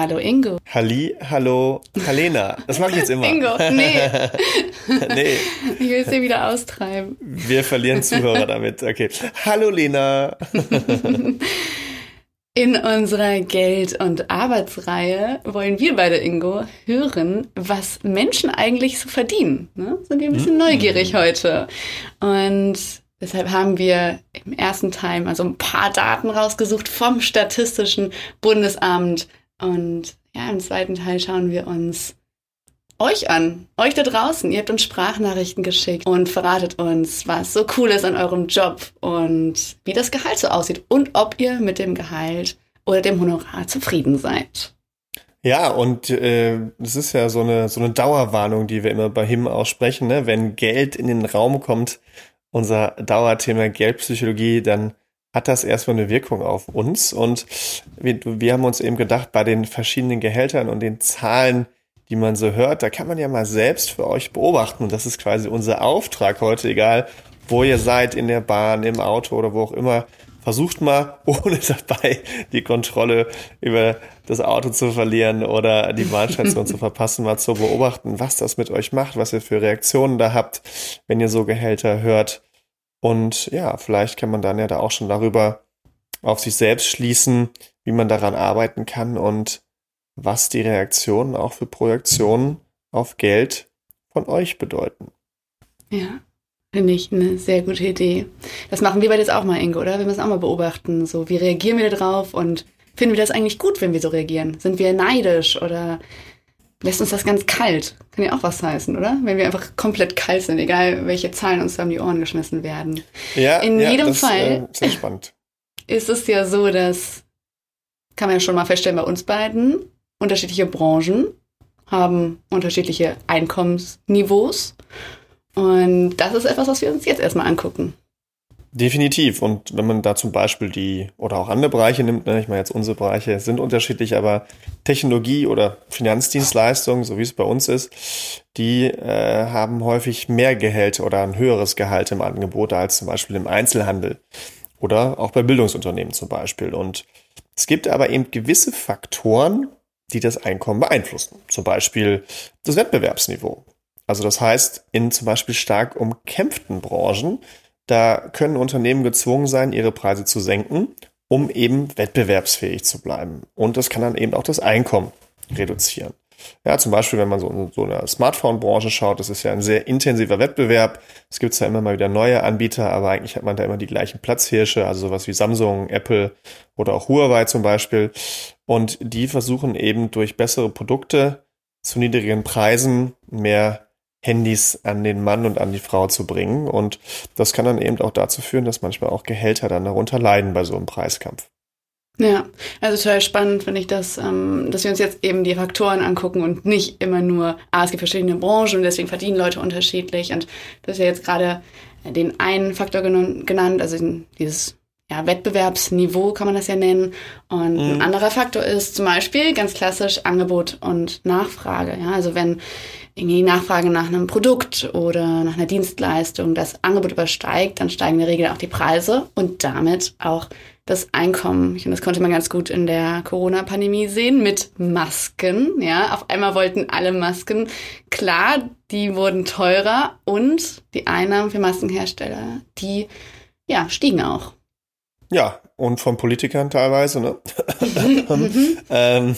Hallo Ingo. Halli, hallo, Halena. Das mache ich jetzt immer. Ingo, nee. nee. Ich will es dir wieder austreiben. Wir verlieren Zuhörer damit. Okay. Hallo Lena. In unserer Geld- und Arbeitsreihe wollen wir beide, Ingo, hören, was Menschen eigentlich so verdienen. Ne? Sind wir ein bisschen neugierig heute. Und deshalb haben wir im ersten Teil mal so ein paar Daten rausgesucht vom Statistischen Bundesamt und ja, im zweiten Teil schauen wir uns euch an, euch da draußen. Ihr habt uns Sprachnachrichten geschickt und verratet uns, was so cool ist an eurem Job und wie das Gehalt so aussieht und ob ihr mit dem Gehalt oder dem Honorar zufrieden seid. Ja, und äh, ist ja so eine, so eine Dauerwarnung, die wir immer bei HIM aussprechen. Ne? Wenn Geld in den Raum kommt, unser Dauerthema Geldpsychologie, dann hat das erstmal eine Wirkung auf uns. Und wir, wir haben uns eben gedacht, bei den verschiedenen Gehältern und den Zahlen, die man so hört, da kann man ja mal selbst für euch beobachten. Und das ist quasi unser Auftrag heute, egal wo ihr seid, in der Bahn, im Auto oder wo auch immer. Versucht mal, ohne dabei die Kontrolle über das Auto zu verlieren oder die Bahnstation zu verpassen, mal zu beobachten, was das mit euch macht, was ihr für Reaktionen da habt, wenn ihr so Gehälter hört. Und ja, vielleicht kann man dann ja da auch schon darüber auf sich selbst schließen, wie man daran arbeiten kann und was die Reaktionen auch für Projektionen auf Geld von euch bedeuten. Ja, finde ich eine sehr gute Idee. Das machen wir beide jetzt auch mal, Inge, oder? Wir müssen auch mal beobachten, so wie reagieren wir darauf und finden wir das eigentlich gut, wenn wir so reagieren? Sind wir neidisch oder lässt uns das ganz kalt. Kann ja auch was heißen, oder? Wenn wir einfach komplett kalt sind, egal welche Zahlen uns da um die Ohren geschmissen werden. Ja, in ja, jedem das, Fall Äh, spannend. ist es ja so, dass, kann man ja schon mal feststellen, bei uns beiden unterschiedliche Branchen haben unterschiedliche Einkommensniveaus. Und das ist etwas, was wir uns jetzt erstmal angucken. Definitiv. Und wenn man da zum Beispiel die oder auch andere Bereiche nimmt, ne, ich meine jetzt unsere Bereiche sind unterschiedlich, aber Technologie oder Finanzdienstleistungen, so wie es bei uns ist, die äh, haben häufig mehr Gehalt oder ein höheres Gehalt im Angebot als zum Beispiel im Einzelhandel oder auch bei Bildungsunternehmen zum Beispiel. Und es gibt aber eben gewisse Faktoren, die das Einkommen beeinflussen. Zum Beispiel das Wettbewerbsniveau. Also das heißt, in zum Beispiel stark umkämpften Branchen da können Unternehmen gezwungen sein, ihre Preise zu senken, um eben wettbewerbsfähig zu bleiben. Und das kann dann eben auch das Einkommen reduzieren. Ja, zum Beispiel, wenn man so in so eine Smartphone-Branche schaut, das ist ja ein sehr intensiver Wettbewerb. Es gibt ja immer mal wieder neue Anbieter, aber eigentlich hat man da immer die gleichen Platzhirsche, also sowas wie Samsung, Apple oder auch Huawei zum Beispiel. Und die versuchen eben durch bessere Produkte zu niedrigen Preisen mehr Handys an den Mann und an die Frau zu bringen. Und das kann dann eben auch dazu führen, dass manchmal auch Gehälter dann darunter leiden bei so einem Preiskampf. Ja, also total spannend finde ich das, ähm, dass wir uns jetzt eben die Faktoren angucken und nicht immer nur, ah, es gibt verschiedene Branchen und deswegen verdienen Leute unterschiedlich. Und das ist ja jetzt gerade den einen Faktor genannt, also dieses ja, Wettbewerbsniveau kann man das ja nennen. Und mhm. ein anderer Faktor ist zum Beispiel ganz klassisch Angebot und Nachfrage. Ja, also wenn irgendwie Nachfrage nach einem Produkt oder nach einer Dienstleistung das Angebot übersteigt, dann steigen in der Regel auch die Preise und damit auch das Einkommen. Und das konnte man ganz gut in der Corona-Pandemie sehen mit Masken. Ja, auf einmal wollten alle Masken. Klar, die wurden teurer und die Einnahmen für Maskenhersteller, die ja, stiegen auch. Ja, und von Politikern teilweise, ne? ähm,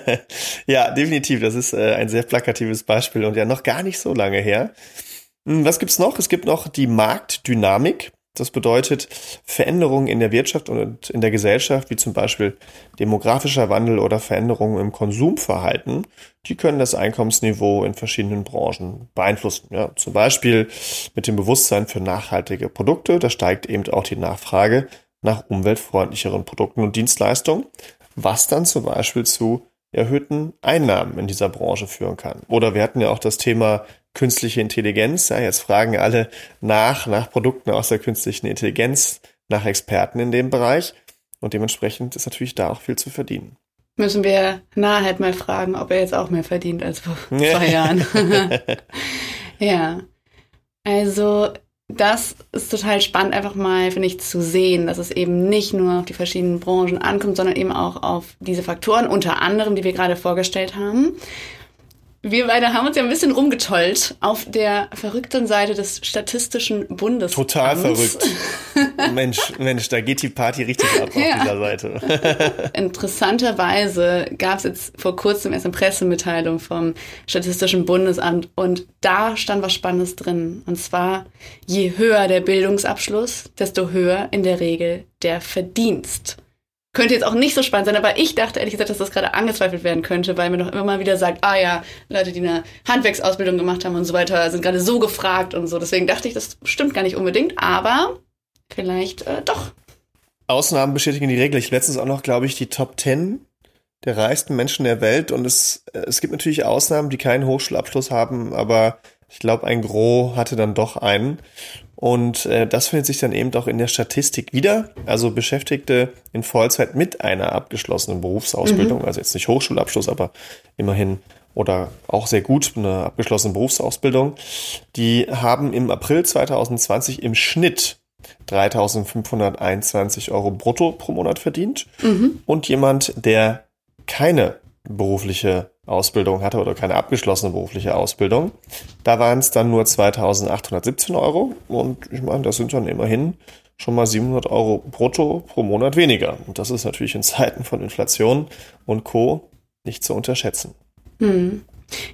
ja, definitiv. Das ist äh, ein sehr plakatives Beispiel und ja noch gar nicht so lange her. Hm, was gibt's noch? Es gibt noch die Marktdynamik. Das bedeutet Veränderungen in der Wirtschaft und in der Gesellschaft, wie zum Beispiel demografischer Wandel oder Veränderungen im Konsumverhalten, die können das Einkommensniveau in verschiedenen Branchen beeinflussen. Ja, zum Beispiel mit dem Bewusstsein für nachhaltige Produkte, da steigt eben auch die Nachfrage nach umweltfreundlicheren Produkten und Dienstleistungen, was dann zum Beispiel zu erhöhten Einnahmen in dieser Branche führen kann. Oder wir hatten ja auch das Thema künstliche Intelligenz. Ja, jetzt fragen alle nach, nach Produkten aus der künstlichen Intelligenz, nach Experten in dem Bereich. Und dementsprechend ist natürlich da auch viel zu verdienen. Müssen wir Naheit mal fragen, ob er jetzt auch mehr verdient als vor zwei Jahren. ja. Also, das ist total spannend, einfach mal, finde ich, zu sehen, dass es eben nicht nur auf die verschiedenen Branchen ankommt, sondern eben auch auf diese Faktoren, unter anderem, die wir gerade vorgestellt haben. Wir beide haben uns ja ein bisschen rumgetollt auf der verrückten Seite des Statistischen Bundesamts. Total verrückt. Mensch, Mensch, da geht die Party richtig ab auf ja. dieser Seite. Interessanterweise gab es jetzt vor kurzem erst eine Pressemitteilung vom Statistischen Bundesamt und da stand was Spannendes drin. Und zwar, je höher der Bildungsabschluss, desto höher in der Regel der Verdienst. Könnte jetzt auch nicht so spannend sein, aber ich dachte ehrlich gesagt, dass das gerade angezweifelt werden könnte, weil mir doch immer mal wieder sagt, ah ja, Leute, die eine Handwerksausbildung gemacht haben und so weiter, sind gerade so gefragt und so. Deswegen dachte ich, das stimmt gar nicht unbedingt, aber vielleicht äh, doch. Ausnahmen bestätigen die Regel. Ich letztens auch noch, glaube ich, die Top 10 der reichsten Menschen der Welt und es, äh, es gibt natürlich Ausnahmen, die keinen Hochschulabschluss haben, aber ich glaube, ein Gros hatte dann doch einen. Und äh, das findet sich dann eben auch in der Statistik wieder. Also Beschäftigte in Vollzeit mit einer abgeschlossenen Berufsausbildung, mhm. also jetzt nicht Hochschulabschluss, aber immerhin oder auch sehr gut eine abgeschlossene Berufsausbildung, die haben im April 2020 im Schnitt 3.521 Euro brutto pro Monat verdient. Mhm. Und jemand, der keine berufliche Ausbildung hatte oder keine abgeschlossene berufliche Ausbildung. Da waren es dann nur 2817 Euro und ich meine, das sind dann immerhin schon mal 700 Euro brutto pro Monat weniger. Und das ist natürlich in Zeiten von Inflation und Co. nicht zu unterschätzen. Hm.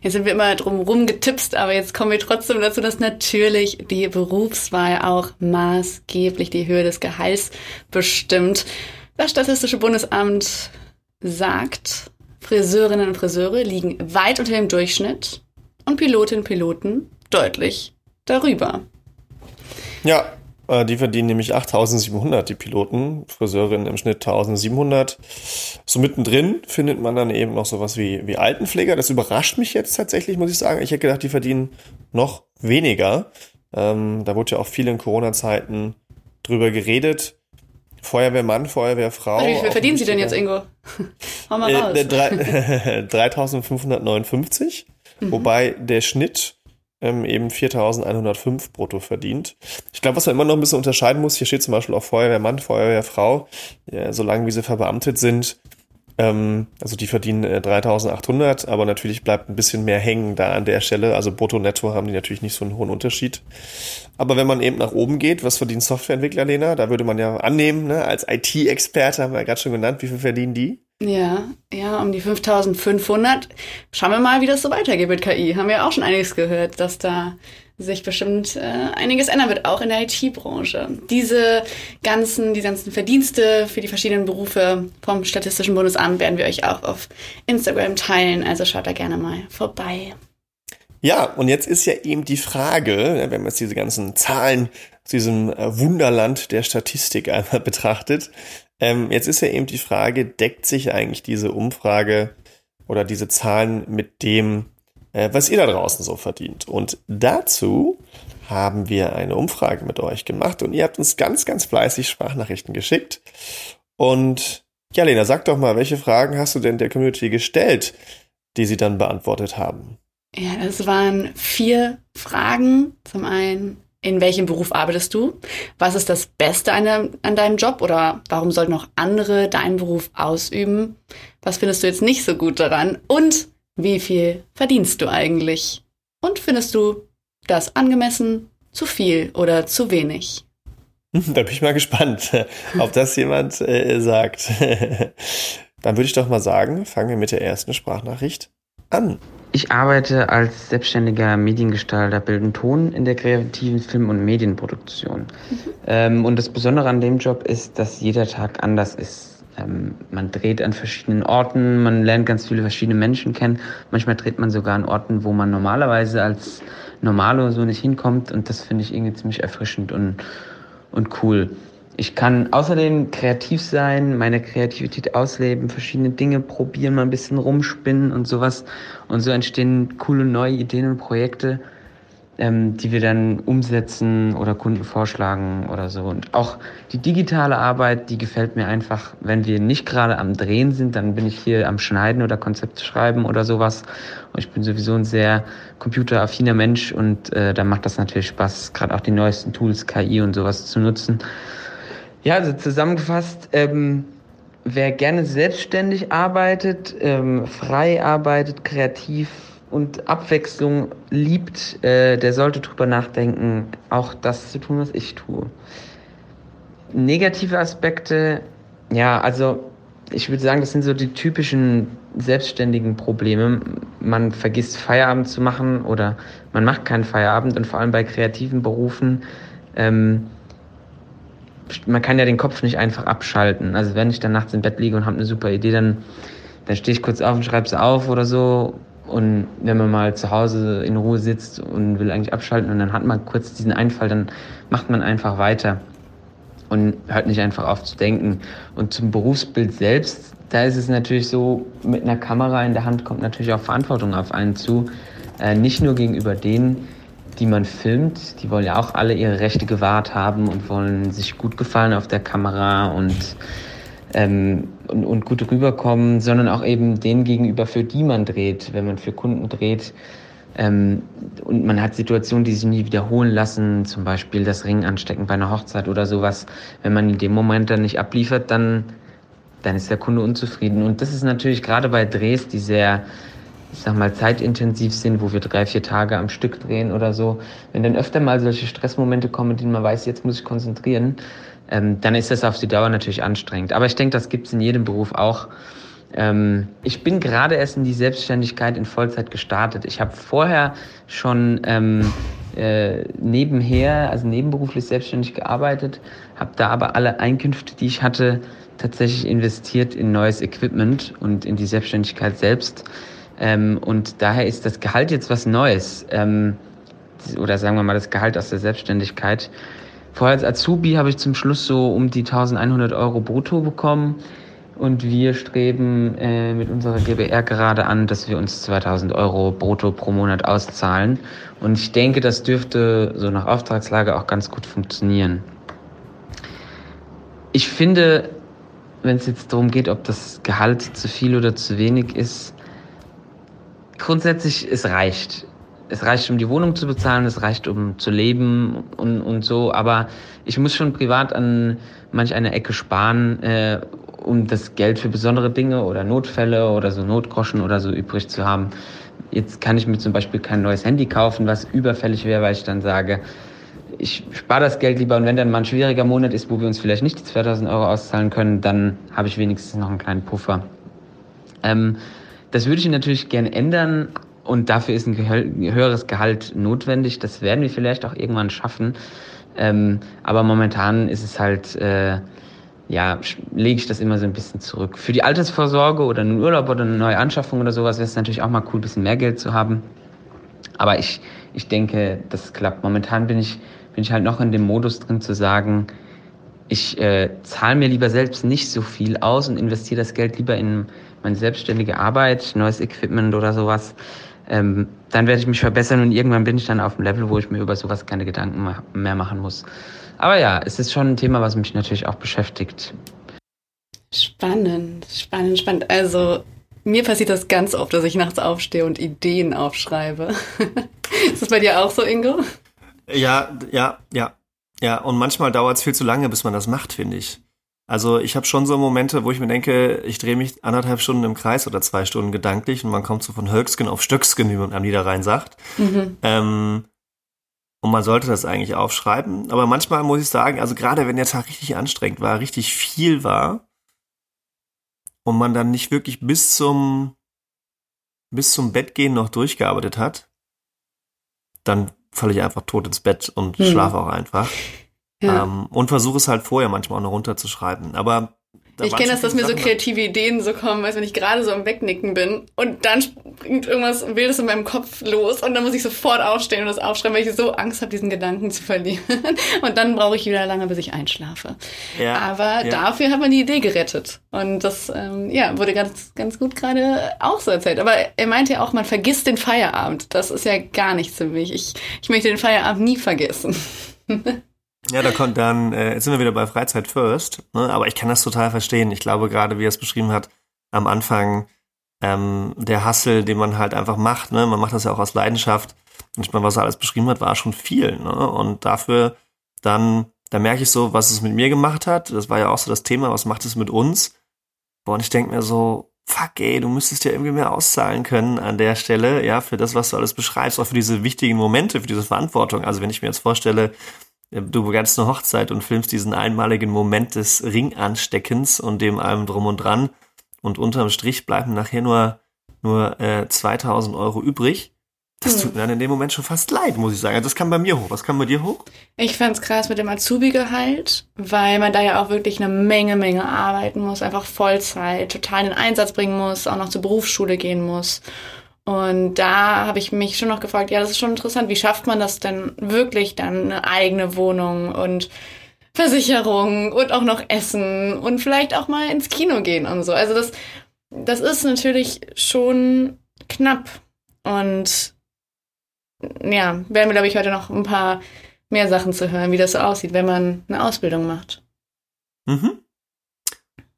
Jetzt sind wir immer drum rumgetipst, aber jetzt kommen wir trotzdem dazu, dass natürlich die Berufswahl auch maßgeblich die Höhe des Gehalts bestimmt. Das Statistische Bundesamt sagt, Friseurinnen und Friseure liegen weit unter dem Durchschnitt und Pilotinnen und Piloten deutlich darüber. Ja, die verdienen nämlich 8700, die Piloten, Friseurinnen im Schnitt 1700. So mittendrin findet man dann eben noch sowas wie, wie Altenpfleger. Das überrascht mich jetzt tatsächlich, muss ich sagen. Ich hätte gedacht, die verdienen noch weniger. Ähm, da wurde ja auch viel in Corona-Zeiten drüber geredet. Feuerwehrmann, Feuerwehrfrau. Wie viel verdienen Sie denn jetzt, Ingo? Hau mal raus. Äh, 3559, mhm. wobei der Schnitt ähm, eben 4105 brutto verdient. Ich glaube, was man immer noch ein bisschen unterscheiden muss, hier steht zum Beispiel auch Feuerwehrmann, Feuerwehrfrau, ja, solange wie sie verbeamtet sind, ähm, also die verdienen äh, 3800, aber natürlich bleibt ein bisschen mehr hängen da an der Stelle. Also brutto, netto haben die natürlich nicht so einen hohen Unterschied. Aber wenn man eben nach oben geht, was verdienen Softwareentwickler, Lena? Da würde man ja annehmen, ne, als IT-Experte haben wir ja gerade schon genannt, wie viel verdienen die? Ja, ja, um die 5500. Schauen wir mal, wie das so weitergeht mit KI. Haben wir auch schon einiges gehört, dass da sich bestimmt äh, einiges ändern wird, auch in der IT-Branche. Diese ganzen, die ganzen Verdienste für die verschiedenen Berufe vom Statistischen Bundesamt werden wir euch auch auf Instagram teilen. Also schaut da gerne mal vorbei. Ja, und jetzt ist ja eben die Frage, wenn man jetzt diese ganzen Zahlen aus diesem äh, Wunderland der Statistik einmal betrachtet, ähm, jetzt ist ja eben die Frage, deckt sich eigentlich diese Umfrage oder diese Zahlen mit dem, äh, was ihr da draußen so verdient. Und dazu haben wir eine Umfrage mit euch gemacht und ihr habt uns ganz, ganz fleißig Sprachnachrichten geschickt. Und ja, Lena, sag doch mal, welche Fragen hast du denn der Community gestellt, die sie dann beantwortet haben? Ja, das waren vier Fragen. Zum einen, in welchem Beruf arbeitest du? Was ist das Beste an, deinem, an deinem Job oder warum sollten auch andere deinen Beruf ausüben? Was findest du jetzt nicht so gut daran? Und wie viel verdienst du eigentlich? Und findest du das angemessen, zu viel oder zu wenig? Da bin ich mal gespannt, ob das jemand äh, sagt. Dann würde ich doch mal sagen, fangen wir mit der ersten Sprachnachricht an. Ich arbeite als selbstständiger Mediengestalter Bild Ton in der kreativen Film- und Medienproduktion. Mhm. Ähm, und das Besondere an dem Job ist, dass jeder Tag anders ist. Ähm, man dreht an verschiedenen Orten, man lernt ganz viele verschiedene Menschen kennen. Manchmal dreht man sogar an Orten, wo man normalerweise als Normalo so nicht hinkommt. Und das finde ich irgendwie ziemlich erfrischend und, und cool. Ich kann außerdem kreativ sein, meine Kreativität ausleben, verschiedene Dinge probieren, mal ein bisschen rumspinnen und sowas. Und so entstehen coole neue Ideen und Projekte. ähm, die wir dann umsetzen oder Kunden vorschlagen oder so. Und auch die digitale Arbeit, die gefällt mir einfach, wenn wir nicht gerade am Drehen sind, dann bin ich hier am Schneiden oder Konzepte schreiben oder sowas. Und ich bin sowieso ein sehr computeraffiner Mensch und äh, da macht das natürlich Spaß, gerade auch die neuesten Tools, KI und sowas zu nutzen. Ja, also zusammengefasst, ähm, wer gerne selbstständig arbeitet, ähm, frei arbeitet, kreativ und Abwechslung liebt, äh, der sollte drüber nachdenken, auch das zu tun, was ich tue. Negative Aspekte, ja, also ich würde sagen, das sind so die typischen selbstständigen Probleme. Man vergisst Feierabend zu machen oder man macht keinen Feierabend und vor allem bei kreativen Berufen, ähm, man kann ja den Kopf nicht einfach abschalten. Also wenn ich dann nachts im Bett liege und habe eine super Idee, dann, dann stehe ich kurz auf und schreibe es auf oder so und wenn man mal zu Hause in Ruhe sitzt und will eigentlich abschalten und dann hat man kurz diesen Einfall, dann macht man einfach weiter und hört nicht einfach auf zu denken. Und zum Berufsbild selbst, da ist es natürlich so, mit einer Kamera in der Hand kommt natürlich auch Verantwortung auf einen zu. Äh, nicht nur gegenüber denen, die man filmt, die wollen ja auch alle ihre Rechte gewahrt haben und wollen sich gut gefallen auf der Kamera und ähm, und, und gut rüberkommen, sondern auch eben denen gegenüber, für die man dreht, wenn man für Kunden dreht. Ähm, und man hat Situationen, die sich nie wiederholen lassen, zum Beispiel das Ring anstecken bei einer Hochzeit oder sowas. Wenn man in dem Moment dann nicht abliefert, dann, dann ist der Kunde unzufrieden. Und das ist natürlich gerade bei Drehs, die sehr, ich sag mal, zeitintensiv sind, wo wir drei, vier Tage am Stück drehen oder so, wenn dann öfter mal solche Stressmomente kommen, denen man weiß, jetzt muss ich konzentrieren, ähm, dann ist das auf die Dauer natürlich anstrengend. Aber ich denke, das gibt es in jedem Beruf auch. Ähm, ich bin gerade erst in die Selbstständigkeit in Vollzeit gestartet. Ich habe vorher schon ähm, äh, nebenher, also nebenberuflich selbstständig gearbeitet, habe da aber alle Einkünfte, die ich hatte, tatsächlich investiert in neues Equipment und in die Selbstständigkeit selbst. Ähm, und daher ist das Gehalt jetzt was Neues. Ähm, oder sagen wir mal das Gehalt aus der Selbstständigkeit. Vorher als Azubi habe ich zum Schluss so um die 1100 Euro brutto bekommen. Und wir streben äh, mit unserer GBR gerade an, dass wir uns 2000 Euro brutto pro Monat auszahlen. Und ich denke, das dürfte so nach Auftragslage auch ganz gut funktionieren. Ich finde, wenn es jetzt darum geht, ob das Gehalt zu viel oder zu wenig ist, grundsätzlich, es reicht es reicht, um die Wohnung zu bezahlen, es reicht, um zu leben und, und so. Aber ich muss schon privat an manch einer Ecke sparen, äh, um das Geld für besondere Dinge oder Notfälle oder so Notgroschen oder so übrig zu haben. Jetzt kann ich mir zum Beispiel kein neues Handy kaufen, was überfällig wäre, weil ich dann sage, ich spare das Geld lieber und wenn dann mal ein schwieriger Monat ist, wo wir uns vielleicht nicht die 2000 Euro auszahlen können, dann habe ich wenigstens noch einen kleinen Puffer. Ähm, das würde ich natürlich gerne ändern, und dafür ist ein höheres Gehalt notwendig. Das werden wir vielleicht auch irgendwann schaffen. Ähm, aber momentan ist es halt, äh, ja, lege ich das immer so ein bisschen zurück. Für die Altersvorsorge oder einen Urlaub oder eine neue Anschaffung oder sowas wäre es natürlich auch mal cool, ein bisschen mehr Geld zu haben. Aber ich, ich denke, das klappt. Momentan bin ich, bin ich halt noch in dem Modus drin zu sagen, ich äh, zahle mir lieber selbst nicht so viel aus und investiere das Geld lieber in meine selbstständige Arbeit, neues Equipment oder sowas ähm, dann werde ich mich verbessern und irgendwann bin ich dann auf dem Level, wo ich mir über sowas keine Gedanken mehr machen muss. Aber ja, es ist schon ein Thema, was mich natürlich auch beschäftigt. Spannend, spannend, spannend. Also mir passiert das ganz oft, dass ich nachts aufstehe und Ideen aufschreibe. ist das bei dir auch so, Ingo? Ja, ja, ja. Ja, und manchmal dauert es viel zu lange, bis man das macht, finde ich. Also ich habe schon so Momente, wo ich mir denke, ich drehe mich anderthalb Stunden im Kreis oder zwei Stunden gedanklich und man kommt so von Hölksken auf Stöcksken, wie man am Niederrhein sagt. Mhm. Ähm, und man sollte das eigentlich aufschreiben. Aber manchmal muss ich sagen, also gerade wenn der Tag richtig anstrengend war, richtig viel war und man dann nicht wirklich bis zum bis zum Bettgehen noch durchgearbeitet hat, dann falle ich einfach tot ins Bett und mhm. schlafe auch einfach. Ja. Ähm, und versuche es halt vorher manchmal auch noch runterzuschreiben. Aber ich kenne das, dass mir so kreative Ideen so kommen, als wenn ich gerade so am Wegnicken bin und dann springt irgendwas Wildes in meinem Kopf los und dann muss ich sofort aufstehen und das aufschreiben, weil ich so Angst habe, diesen Gedanken zu verlieren. Und dann brauche ich wieder lange, bis ich einschlafe. Ja, Aber ja. dafür hat man die Idee gerettet. Und das ähm, ja, wurde ganz, ganz gut gerade auch so erzählt. Aber er meinte ja auch, man vergisst den Feierabend. Das ist ja gar nichts für mich. Ich, ich möchte den Feierabend nie vergessen. Ja, da kommt dann, äh, jetzt sind wir wieder bei Freizeit First, ne? aber ich kann das total verstehen. Ich glaube, gerade wie er es beschrieben hat, am Anfang ähm, der Hassel, den man halt einfach macht, ne? man macht das ja auch aus Leidenschaft. Und ich meine, was er alles beschrieben hat, war schon viel. Ne? Und dafür dann, da merke ich so, was es mit mir gemacht hat. Das war ja auch so das Thema, was macht es mit uns? Boah, und ich denke mir so, fuck ey, du müsstest ja irgendwie mehr auszahlen können an der Stelle, ja, für das, was du alles beschreibst, auch für diese wichtigen Momente, für diese Verantwortung. Also wenn ich mir jetzt vorstelle, du begannst eine Hochzeit und filmst diesen einmaligen Moment des Ringansteckens und dem allem drum und dran und unterm Strich bleiben nachher nur, nur äh, 2000 Euro übrig. Das Hm. tut mir dann in dem Moment schon fast leid, muss ich sagen. Also das kam bei mir hoch. Was kam bei dir hoch? Ich fand's krass mit dem Azubi-Gehalt, weil man da ja auch wirklich eine Menge, Menge arbeiten muss, einfach Vollzeit, total in den Einsatz bringen muss, auch noch zur Berufsschule gehen muss. Und da habe ich mich schon noch gefragt, ja, das ist schon interessant, wie schafft man das denn wirklich dann eine eigene Wohnung und Versicherung und auch noch Essen und vielleicht auch mal ins Kino gehen und so. Also das, das ist natürlich schon knapp. Und ja, werden wir, glaube ich, heute noch ein paar mehr Sachen zu hören, wie das so aussieht, wenn man eine Ausbildung macht. Mhm.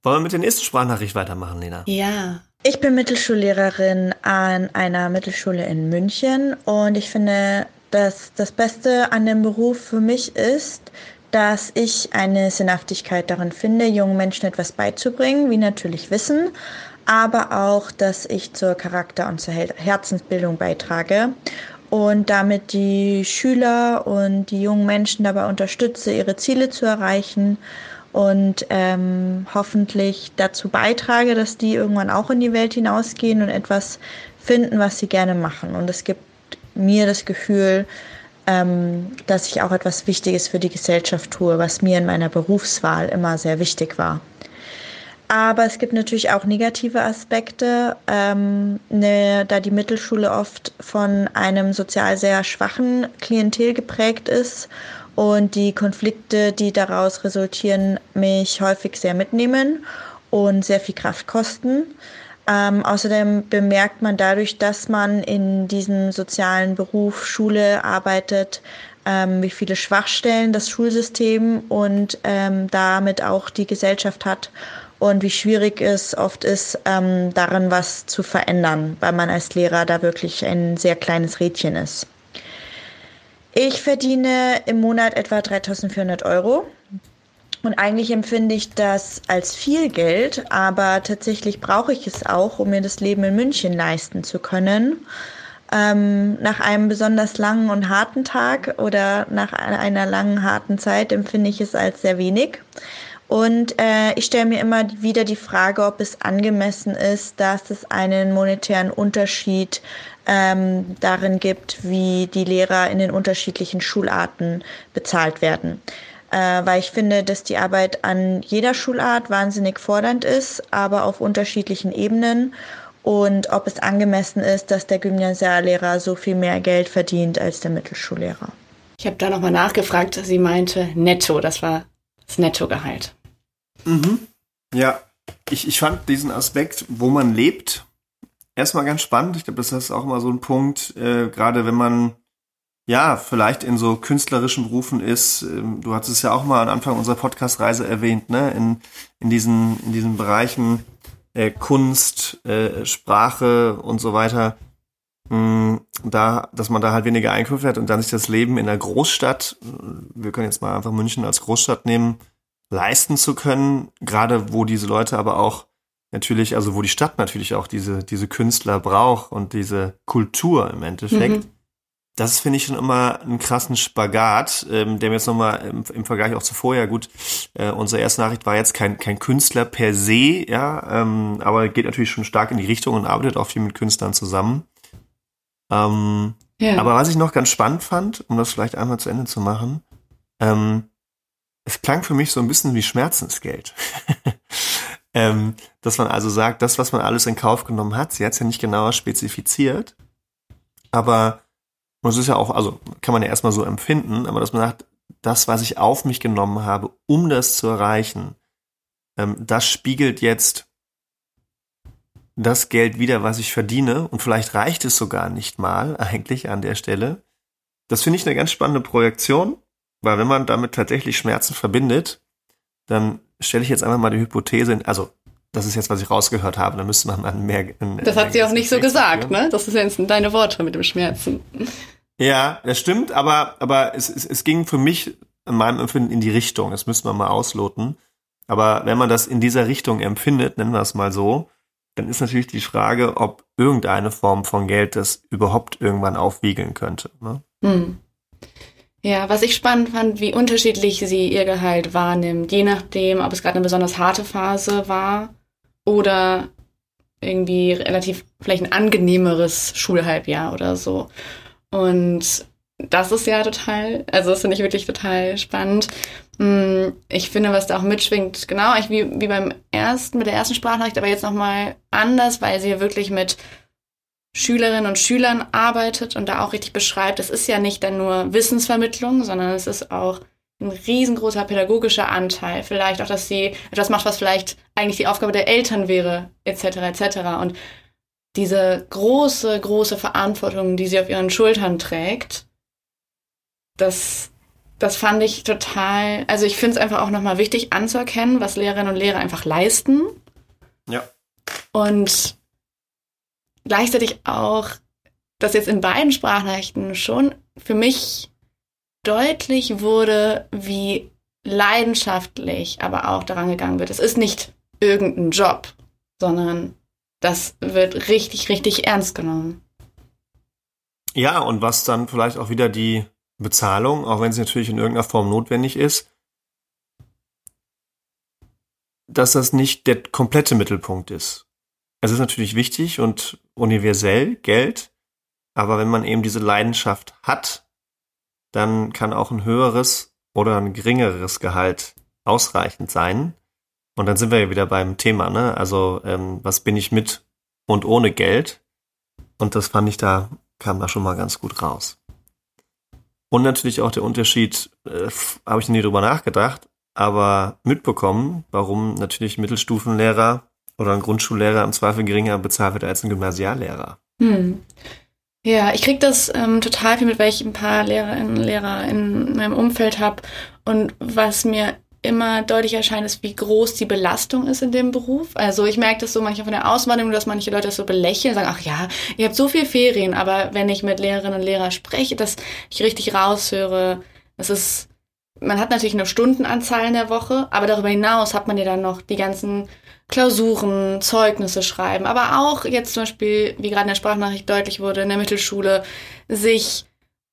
Wollen wir mit der nächsten Sprachnachricht weitermachen, Lena? Ja. Ich bin Mittelschullehrerin an einer Mittelschule in München und ich finde, dass das Beste an dem Beruf für mich ist, dass ich eine Sinnhaftigkeit darin finde, jungen Menschen etwas beizubringen, wie natürlich Wissen, aber auch, dass ich zur Charakter- und zur Her- Herzensbildung beitrage und damit die Schüler und die jungen Menschen dabei unterstütze, ihre Ziele zu erreichen und ähm, hoffentlich dazu beitrage, dass die irgendwann auch in die Welt hinausgehen und etwas finden, was sie gerne machen. Und es gibt mir das Gefühl, ähm, dass ich auch etwas Wichtiges für die Gesellschaft tue, was mir in meiner Berufswahl immer sehr wichtig war. Aber es gibt natürlich auch negative Aspekte, ähm, ne, da die Mittelschule oft von einem sozial sehr schwachen Klientel geprägt ist und die Konflikte, die daraus resultieren, mich häufig sehr mitnehmen und sehr viel Kraft kosten. Ähm, außerdem bemerkt man dadurch, dass man in diesem sozialen Beruf Schule arbeitet, ähm, wie viele Schwachstellen das Schulsystem und ähm, damit auch die Gesellschaft hat und wie schwierig es oft ist, ähm, daran was zu verändern, weil man als Lehrer da wirklich ein sehr kleines Rädchen ist. Ich verdiene im Monat etwa 3400 Euro. Und eigentlich empfinde ich das als viel Geld, aber tatsächlich brauche ich es auch, um mir das Leben in München leisten zu können. Ähm, nach einem besonders langen und harten Tag oder nach einer langen, harten Zeit empfinde ich es als sehr wenig. Und äh, ich stelle mir immer wieder die Frage, ob es angemessen ist, dass es einen monetären Unterschied ähm, darin gibt, wie die Lehrer in den unterschiedlichen Schularten bezahlt werden. Äh, weil ich finde, dass die Arbeit an jeder Schulart wahnsinnig fordernd ist, aber auf unterschiedlichen Ebenen. Und ob es angemessen ist, dass der Gymnasiallehrer so viel mehr Geld verdient als der Mittelschullehrer. Ich habe da nochmal nachgefragt. Sie meinte netto. Das war das Nettogehalt. Mhm. Ja, ich, ich fand diesen Aspekt, wo man lebt, erstmal ganz spannend. Ich glaube, das ist auch immer so ein Punkt, äh, gerade wenn man ja vielleicht in so künstlerischen Berufen ist. Ähm, du hattest es ja auch mal am Anfang unserer Podcast-Reise erwähnt, ne? In, in, diesen, in diesen Bereichen äh, Kunst, äh, Sprache und so weiter. Mh, da, dass man da halt weniger Einkünfte hat und dann sich das Leben in einer Großstadt, wir können jetzt mal einfach München als Großstadt nehmen, leisten zu können, gerade wo diese Leute aber auch natürlich, also wo die Stadt natürlich auch diese, diese Künstler braucht und diese Kultur im Endeffekt. Mhm. Das finde ich schon immer einen krassen Spagat, ähm, der mir jetzt nochmal im, im Vergleich auch zu vorher, gut, äh, unsere erste Nachricht war jetzt kein, kein Künstler per se, ja, ähm, aber geht natürlich schon stark in die Richtung und arbeitet auch viel mit Künstlern zusammen. Ähm, Ja. aber was ich noch ganz spannend fand, um das vielleicht einmal zu Ende zu machen, ähm, es klang für mich so ein bisschen wie Schmerzensgeld. ähm, dass man also sagt, das, was man alles in Kauf genommen hat, sie hat es ja nicht genauer spezifiziert, aber und es ist ja auch, also kann man ja erstmal so empfinden, aber dass man sagt, das, was ich auf mich genommen habe, um das zu erreichen, ähm, das spiegelt jetzt das Geld wieder, was ich verdiene. Und vielleicht reicht es sogar nicht mal eigentlich an der Stelle. Das finde ich eine ganz spannende Projektion, weil wenn man damit tatsächlich Schmerzen verbindet, dann stelle ich jetzt einfach mal die Hypothese, also das ist jetzt, was ich rausgehört habe, da müsste man mal mehr. In, das hat sie auch nicht so gesagt, ne? Das ist jetzt deine Worte mit dem Schmerzen. Ja, das stimmt, aber, aber es, es, es ging für mich in meinem Empfinden in die Richtung. Das müssen wir mal ausloten. Aber wenn man das in dieser Richtung empfindet, nennen wir es mal so, dann ist natürlich die Frage, ob irgendeine Form von Geld das überhaupt irgendwann aufwiegeln könnte. Ne? Hm. Ja, was ich spannend fand, wie unterschiedlich sie ihr Gehalt wahrnimmt, je nachdem, ob es gerade eine besonders harte Phase war oder irgendwie relativ vielleicht ein angenehmeres Schulhalbjahr oder so. Und das ist ja total, also das finde ich wirklich total spannend. Hm, ich finde, was da auch mitschwingt, genau, wie, wie beim ersten, mit der ersten Sprachnachricht, aber jetzt nochmal anders, weil sie ja wirklich mit Schülerinnen und Schülern arbeitet und da auch richtig beschreibt, es ist ja nicht dann nur Wissensvermittlung, sondern es ist auch ein riesengroßer pädagogischer Anteil. Vielleicht auch, dass sie etwas macht, was vielleicht eigentlich die Aufgabe der Eltern wäre, etc., etc. Und diese große, große Verantwortung, die sie auf ihren Schultern trägt, das, das fand ich total, also ich finde es einfach auch nochmal wichtig anzuerkennen, was Lehrerinnen und Lehrer einfach leisten. Ja. Und gleichzeitig auch, dass jetzt in beiden Sprachnachrichten schon für mich deutlich wurde, wie leidenschaftlich aber auch daran gegangen wird. Es ist nicht irgendein Job, sondern das wird richtig, richtig ernst genommen. Ja, und was dann vielleicht auch wieder die Bezahlung, auch wenn sie natürlich in irgendeiner Form notwendig ist, dass das nicht der komplette Mittelpunkt ist. Es ist natürlich wichtig und universell Geld, aber wenn man eben diese Leidenschaft hat, dann kann auch ein höheres oder ein geringeres Gehalt ausreichend sein. Und dann sind wir ja wieder beim Thema, ne? Also ähm, was bin ich mit und ohne Geld? Und das fand ich da, kam da schon mal ganz gut raus. Und natürlich auch der Unterschied, äh, habe ich nie drüber nachgedacht, aber mitbekommen, warum natürlich Mittelstufenlehrer oder ein Grundschullehrer im Zweifel geringer bezahlt wird als ein Gymnasiallehrer. Hm. Ja, ich kriege das ähm, total viel mit, weil ich ein paar Lehrerinnen und Lehrer in meinem Umfeld habe. Und was mir immer deutlich erscheint, ist, wie groß die Belastung ist in dem Beruf. Also ich merke das so manchmal von der Auswanderung, dass manche Leute das so belächeln, sagen, ach ja, ihr habt so viel Ferien, aber wenn ich mit Lehrerinnen und Lehrern spreche, dass ich richtig raushöre, es ist, man hat natürlich eine Stundenanzahl in der Woche, aber darüber hinaus hat man ja dann noch die ganzen Klausuren, Zeugnisse schreiben, aber auch jetzt zum Beispiel, wie gerade in der Sprachnachricht deutlich wurde, in der Mittelschule, sich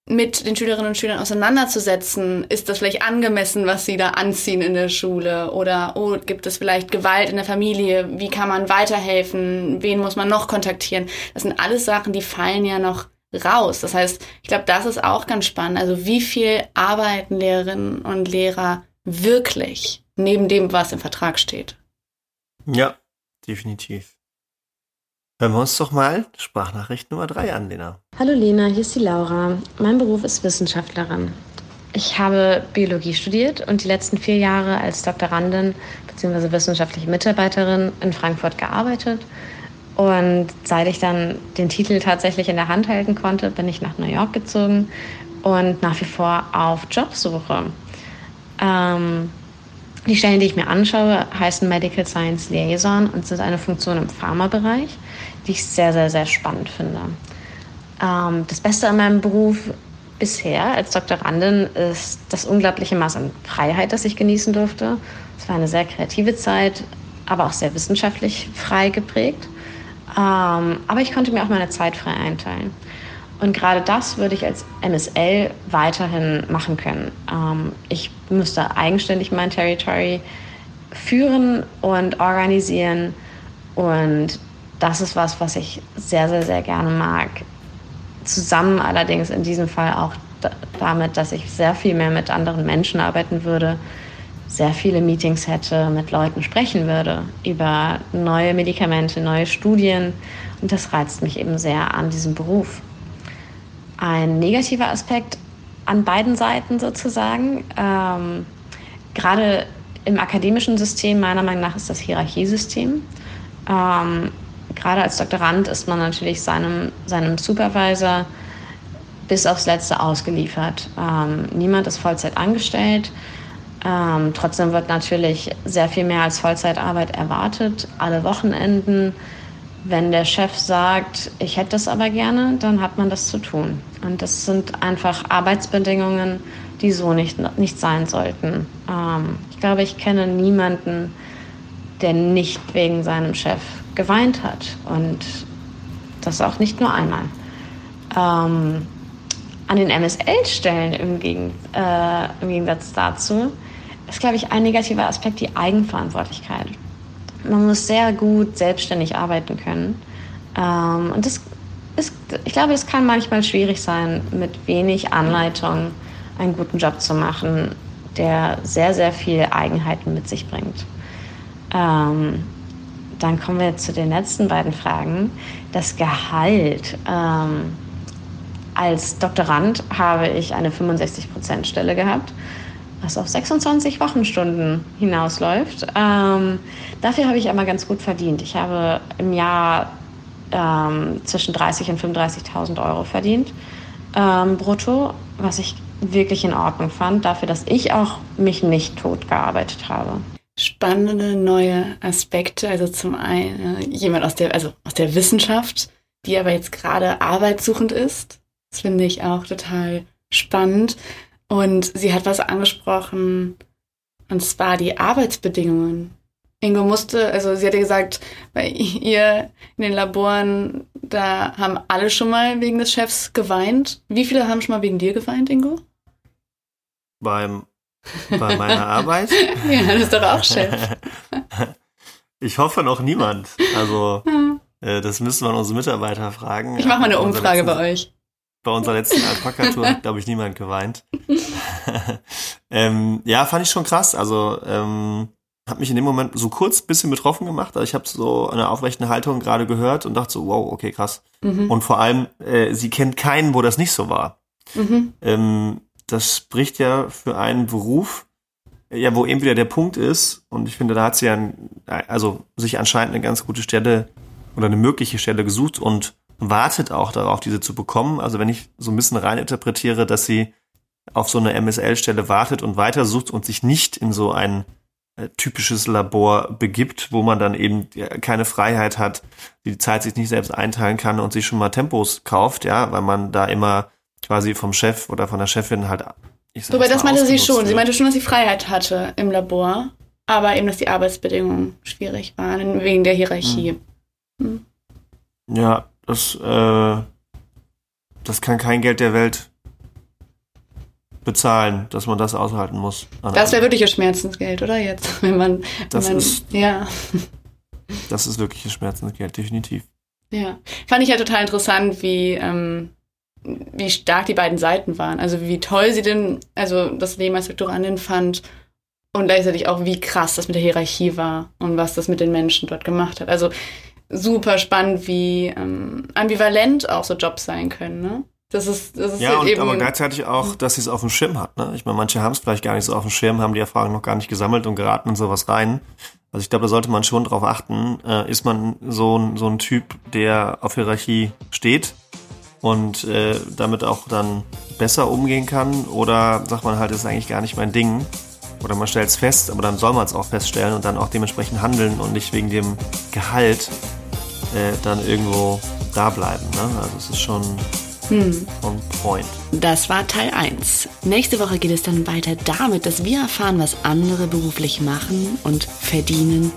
mit den Schülerinnen und Schülern auseinanderzusetzen. Ist das vielleicht angemessen, was sie da anziehen in der Schule? Oder oh, gibt es vielleicht Gewalt in der Familie? Wie kann man weiterhelfen? Wen muss man noch kontaktieren? Das sind alles Sachen, die fallen ja noch raus. Das heißt, ich glaube, das ist auch ganz spannend. Also wie viel arbeiten Lehrerinnen und Lehrer wirklich neben dem, was im Vertrag steht? Ja, definitiv. Hören wir uns doch mal Sprachnachricht Nummer 3 an, Lena. Hallo Lena, hier ist die Laura. Mein Beruf ist Wissenschaftlerin. Ich habe Biologie studiert und die letzten vier Jahre als Doktorandin bzw. wissenschaftliche Mitarbeiterin in Frankfurt gearbeitet. Und seit ich dann den Titel tatsächlich in der Hand halten konnte, bin ich nach New York gezogen und nach wie vor auf Jobsuche. Ähm, die Stellen, die ich mir anschaue, heißen Medical Science Liaison und sind eine Funktion im Pharmabereich die ich sehr, sehr, sehr spannend finde. Ähm, das Beste an meinem Beruf bisher als Doktorandin ist das unglaubliche Maß an Freiheit, das ich genießen durfte. Es war eine sehr kreative Zeit, aber auch sehr wissenschaftlich frei geprägt. Ähm, aber ich konnte mir auch meine Zeit frei einteilen. Und gerade das würde ich als MSL weiterhin machen können. Ähm, ich müsste eigenständig mein Territory führen und organisieren und das ist was, was ich sehr, sehr, sehr gerne mag. Zusammen allerdings in diesem Fall auch damit, dass ich sehr viel mehr mit anderen Menschen arbeiten würde, sehr viele Meetings hätte, mit Leuten sprechen würde über neue Medikamente, neue Studien. Und das reizt mich eben sehr an diesem Beruf. Ein negativer Aspekt an beiden Seiten sozusagen. Ähm, gerade im akademischen System, meiner Meinung nach, ist das Hierarchiesystem. Ähm, gerade als Doktorand ist man natürlich seinem, seinem Supervisor bis aufs Letzte ausgeliefert. Ähm, niemand ist Vollzeit angestellt. Ähm, trotzdem wird natürlich sehr viel mehr als Vollzeitarbeit erwartet, alle Wochenenden. Wenn der Chef sagt, ich hätte das aber gerne, dann hat man das zu tun. Und das sind einfach Arbeitsbedingungen, die so nicht, nicht sein sollten. Ähm, ich glaube, ich kenne niemanden, der nicht wegen seinem Chef geweint hat. Und das auch nicht nur einmal. Ähm, an den MSL-Stellen im, Gegen, äh, im Gegensatz dazu ist, glaube ich, ein negativer Aspekt die Eigenverantwortlichkeit. Man muss sehr gut selbstständig arbeiten können. Ähm, und das ist, ich glaube, es kann manchmal schwierig sein, mit wenig Anleitung einen guten Job zu machen, der sehr, sehr viel Eigenheiten mit sich bringt. Ähm, dann kommen wir zu den letzten beiden Fragen. Das Gehalt. Ähm, als Doktorand habe ich eine 65%-Stelle gehabt, was auf 26 Wochenstunden hinausläuft. Ähm, dafür habe ich aber ganz gut verdient. Ich habe im Jahr ähm, zwischen 30.000 und 35.000 Euro verdient, ähm, brutto, was ich wirklich in Ordnung fand, dafür, dass ich auch mich nicht tot gearbeitet habe spannende neue Aspekte. Also zum einen äh, jemand aus der, also aus der Wissenschaft, die aber jetzt gerade arbeitssuchend ist. Das finde ich auch total spannend. Und sie hat was angesprochen, und zwar die Arbeitsbedingungen. Ingo musste, also sie hatte gesagt, bei ihr in den Laboren, da haben alle schon mal wegen des Chefs geweint. Wie viele haben schon mal wegen dir geweint, Ingo? Beim bei meiner Arbeit. ja, das ist doch auch Chef. ich hoffe noch niemand. Also, äh, das müssen wir unsere Mitarbeiter fragen. Ich mache mal eine Umfrage letzten, bei euch. Bei unserer letzten Alpaka-Tour hat, glaube ich, niemand geweint. ähm, ja, fand ich schon krass. Also, ähm, hat mich in dem Moment so kurz bisschen betroffen gemacht. Also ich habe so eine aufrechte Haltung gerade gehört und dachte so, wow, okay, krass. Mhm. Und vor allem, äh, sie kennt keinen, wo das nicht so war. Mhm. Ähm, das spricht ja für einen Beruf, ja, wo eben wieder der Punkt ist, und ich finde, da hat sie ja, ein, also sich anscheinend eine ganz gute Stelle oder eine mögliche Stelle gesucht und wartet auch darauf, diese zu bekommen. Also wenn ich so ein bisschen rein interpretiere, dass sie auf so eine MSL-Stelle wartet und weitersucht und sich nicht in so ein äh, typisches Labor begibt, wo man dann eben keine Freiheit hat, die Zeit sich nicht selbst einteilen kann und sich schon mal Tempos kauft, ja, weil man da immer quasi vom Chef oder von der Chefin halt. Ich Wobei das meinte sie schon. Wird. Sie meinte schon, dass sie Freiheit hatte im Labor, aber eben, dass die Arbeitsbedingungen schwierig waren wegen der Hierarchie. Hm. Hm. Ja, das, äh, das kann kein Geld der Welt bezahlen, dass man das aushalten muss. Das wäre wirklich ein Schmerzensgeld, oder jetzt? Wenn man, das wenn man, ist, ja. Das ist wirklich ein Schmerzensgeld, definitiv. Ja, fand ich ja total interessant, wie ähm, wie stark die beiden Seiten waren. Also wie toll sie denn, also das Leben als Doktorandin fand und gleichzeitig auch, wie krass das mit der Hierarchie war und was das mit den Menschen dort gemacht hat. Also super spannend, wie ähm, ambivalent auch so Jobs sein können, ne? Das ist, das ist ja, halt und, eben aber gleichzeitig auch, dass sie es auf dem Schirm hat. Ne? Ich meine, manche haben es vielleicht gar nicht so auf dem Schirm, haben die Erfahrung noch gar nicht gesammelt und geraten in sowas rein. Also ich glaube, da sollte man schon drauf achten. Äh, ist man so ein, so ein Typ, der auf Hierarchie steht und äh, damit auch dann besser umgehen kann oder sagt man halt, das ist eigentlich gar nicht mein Ding oder man stellt es fest, aber dann soll man es auch feststellen und dann auch dementsprechend handeln und nicht wegen dem Gehalt äh, dann irgendwo da bleiben. Ne? Also es ist schon hm. on point. Das war Teil 1. Nächste Woche geht es dann weiter damit, dass wir erfahren, was andere beruflich machen und verdienen.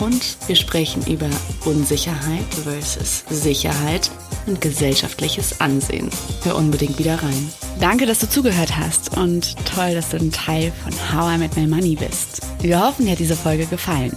Und wir sprechen über Unsicherheit versus Sicherheit und gesellschaftliches Ansehen. Hör unbedingt wieder rein. Danke, dass du zugehört hast und toll, dass du ein Teil von How I Met My Money bist. Wir hoffen, dir hat diese Folge gefallen.